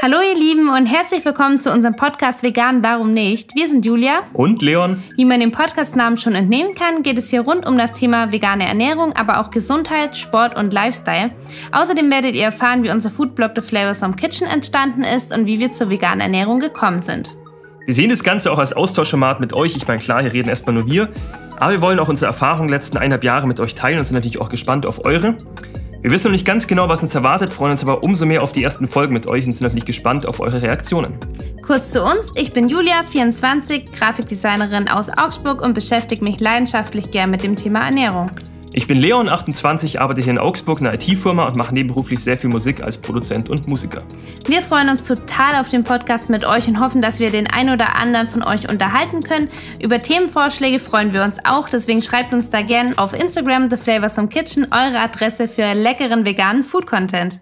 Hallo ihr Lieben und herzlich willkommen zu unserem Podcast Vegan Warum nicht? Wir sind Julia und Leon. Wie man dem Podcastnamen schon entnehmen kann, geht es hier rund um das Thema vegane Ernährung, aber auch Gesundheit, Sport und Lifestyle. Außerdem werdet ihr erfahren, wie unser Foodblog The Flavors Home Kitchen entstanden ist und wie wir zur veganen Ernährung gekommen sind. Wir sehen das Ganze auch als Austauschformat mit euch. Ich meine, klar, hier reden erstmal nur wir. Aber wir wollen auch unsere Erfahrungen letzten eineinhalb Jahre mit euch teilen und sind natürlich auch gespannt auf eure. Wir wissen noch nicht ganz genau, was uns erwartet, freuen uns aber umso mehr auf die ersten Folgen mit euch und sind natürlich gespannt auf eure Reaktionen. Kurz zu uns, ich bin Julia, 24, Grafikdesignerin aus Augsburg und beschäftige mich leidenschaftlich gern mit dem Thema Ernährung. Ich bin Leon, 28, arbeite hier in Augsburg in einer IT-Firma und mache nebenberuflich sehr viel Musik als Produzent und Musiker. Wir freuen uns total auf den Podcast mit euch und hoffen, dass wir den ein oder anderen von euch unterhalten können. Über Themenvorschläge freuen wir uns auch, deswegen schreibt uns da gerne auf Instagram The Flavors Kitchen eure Adresse für leckeren veganen Food-Content.